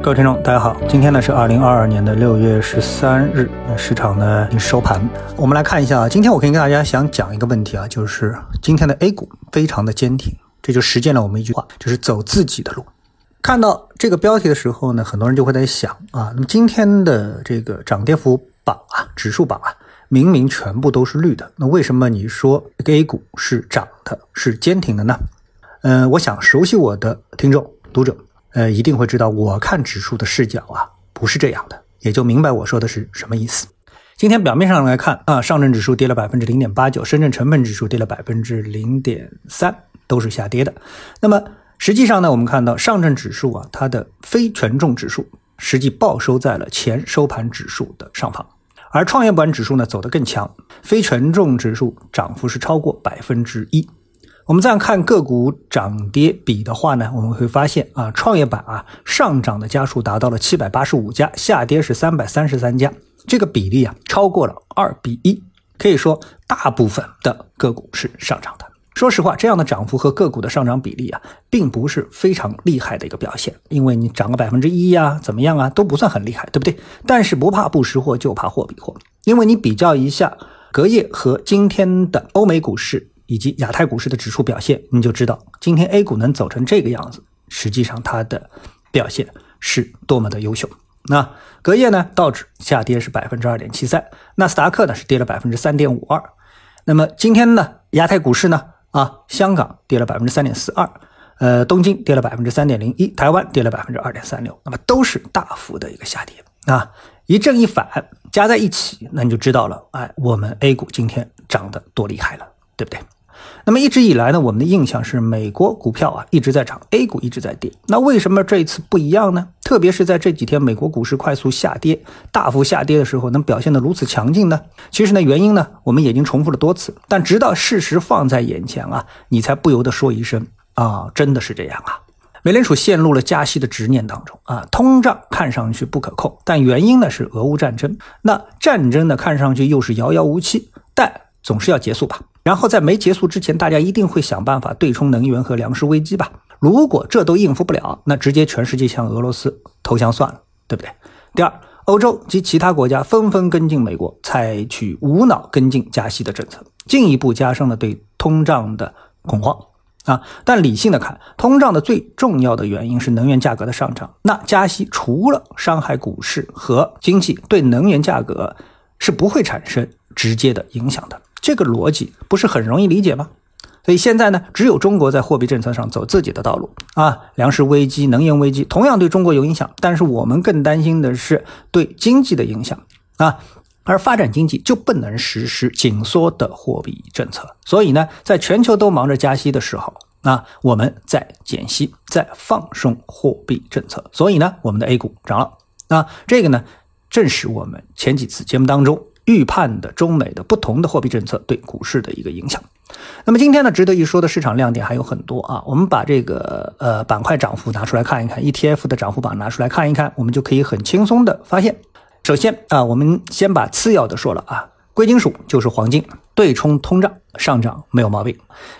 各位听众，大家好，今天呢是二零二二年的六月十三日，市场呢收盘。我们来看一下啊，今天我可以跟大家想讲一个问题啊，就是今天的 A 股非常的坚挺，这就实践了我们一句话，就是走自己的路。看到这个标题的时候呢，很多人就会在想啊，那么今天的这个涨跌幅榜啊，指数榜啊，明明全部都是绿的，那为什么你说 A 股是涨的，是坚挺的呢？嗯，我想熟悉我的听众读者。呃，一定会知道，我看指数的视角啊，不是这样的，也就明白我说的是什么意思。今天表面上来看啊，上证指数跌了百分之零点八九，深圳成分指数跌了百分之零点三，都是下跌的。那么实际上呢，我们看到上证指数啊，它的非权重指数实际报收在了前收盘指数的上方，而创业板指数呢走得更强，非权重指数涨幅是超过百分之一。我们再看个股涨跌比的话呢，我们会发现啊，创业板啊上涨的家数达到了七百八十五家，下跌是三百三十三家，这个比例啊超过了二比一，可以说大部分的个股是上涨的。说实话，这样的涨幅和个股的上涨比例啊，并不是非常厉害的一个表现，因为你涨个百分之一呀，怎么样啊，都不算很厉害，对不对？但是不怕不识货，就怕货比货，因为你比较一下隔夜和今天的欧美股市。以及亚太股市的指数表现，你就知道今天 A 股能走成这个样子，实际上它的表现是多么的优秀。那隔夜呢，道指下跌是百分之二点七三，纳斯达克呢是跌了百分之三点五二。那么今天呢，亚太股市呢，啊，香港跌了百分之三点四二，呃，东京跌了百分之三点零一，台湾跌了百分之二点三六，那么都是大幅的一个下跌啊，一正一反加在一起，那你就知道了，哎，我们 A 股今天涨得多厉害了，对不对？那么一直以来呢，我们的印象是美国股票啊一直在涨，A 股一直在跌。那为什么这一次不一样呢？特别是在这几天美国股市快速下跌、大幅下跌的时候，能表现得如此强劲呢？其实呢，原因呢，我们已经重复了多次。但直到事实放在眼前啊，你才不由得说一声啊，真的是这样啊！美联储陷入了加息的执念当中啊，通胀看上去不可控，但原因呢是俄乌战争。那战争呢看上去又是遥遥无期，但总是要结束吧。然后在没结束之前，大家一定会想办法对冲能源和粮食危机吧？如果这都应付不了，那直接全世界向俄罗斯投降算了，对不对？第二，欧洲及其他国家纷纷跟进美国，采取无脑跟进加息的政策，进一步加深了对通胀的恐慌啊！但理性的看，通胀的最重要的原因是能源价格的上涨。那加息除了伤害股市和经济，对能源价格是不会产生直接的影响的。这个逻辑不是很容易理解吗？所以现在呢，只有中国在货币政策上走自己的道路啊。粮食危机、能源危机同样对中国有影响，但是我们更担心的是对经济的影响啊。而发展经济就不能实施紧缩的货币政策。所以呢，在全球都忙着加息的时候啊，我们在减息，在放松货币政策。所以呢，我们的 A 股涨了那。这个呢，正是我们前几次节目当中。预判的中美的不同的货币政策对股市的一个影响。那么今天呢，值得一说的市场亮点还有很多啊。我们把这个呃板块涨幅拿出来看一看，ETF 的涨幅榜拿出来看一看，我们就可以很轻松的发现。首先啊，我们先把次要的说了啊，贵金属就是黄金，对冲通胀上涨没有毛病。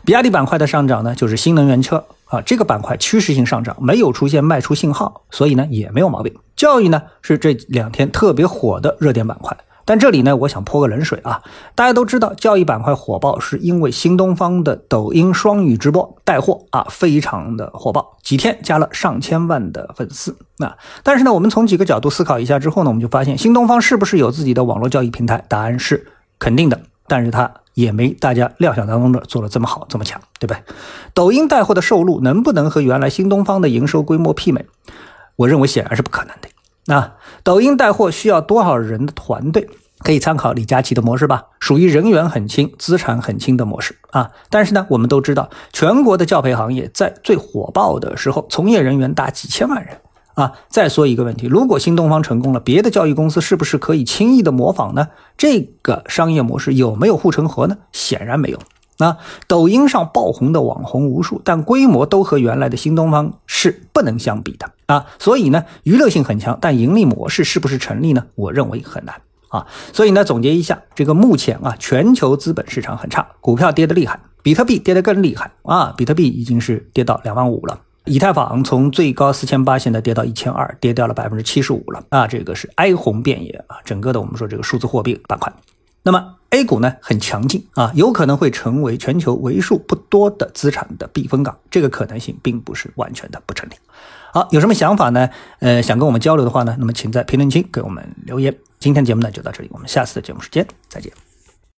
比亚迪板块的上涨呢，就是新能源车啊，这个板块趋势性上涨，没有出现卖出信号，所以呢也没有毛病。教育呢是这两天特别火的热点板块。但这里呢，我想泼个冷水啊！大家都知道，教育板块火爆是因为新东方的抖音双语直播带货啊，非常的火爆，几天加了上千万的粉丝。那但是呢，我们从几个角度思考一下之后呢，我们就发现新东方是不是有自己的网络教育平台？答案是肯定的，但是它也没大家料想当中的做的这么好这么强，对吧？抖音带货的收入能不能和原来新东方的营收规模媲美？我认为显然是不可能的。那抖音带货需要多少人的团队？可以参考李佳琦的模式吧，属于人员很轻、资产很轻的模式啊。但是呢，我们都知道，全国的教培行业在最火爆的时候，从业人员达几千万人啊。再说一个问题，如果新东方成功了，别的教育公司是不是可以轻易的模仿呢？这个商业模式有没有护城河呢？显然没有。那抖音上爆红的网红无数，但规模都和原来的新东方是不能相比的啊。所以呢，娱乐性很强，但盈利模式是不是成立呢？我认为很难啊。所以呢，总结一下，这个目前啊，全球资本市场很差，股票跌得厉害，比特币跌得更厉害啊，比特币已经是跌到两万五了。以太坊从最高四千八现在跌到一千二，跌掉了百分之七十五了啊，这个是哀鸿遍野啊，整个的我们说这个数字货币板块。那么 A 股呢很强劲啊，有可能会成为全球为数不多的资产的避风港，这个可能性并不是完全的不成立。好，有什么想法呢？呃，想跟我们交流的话呢，那么请在评论区给我们留言。今天节目呢就到这里，我们下次的节目时间再见。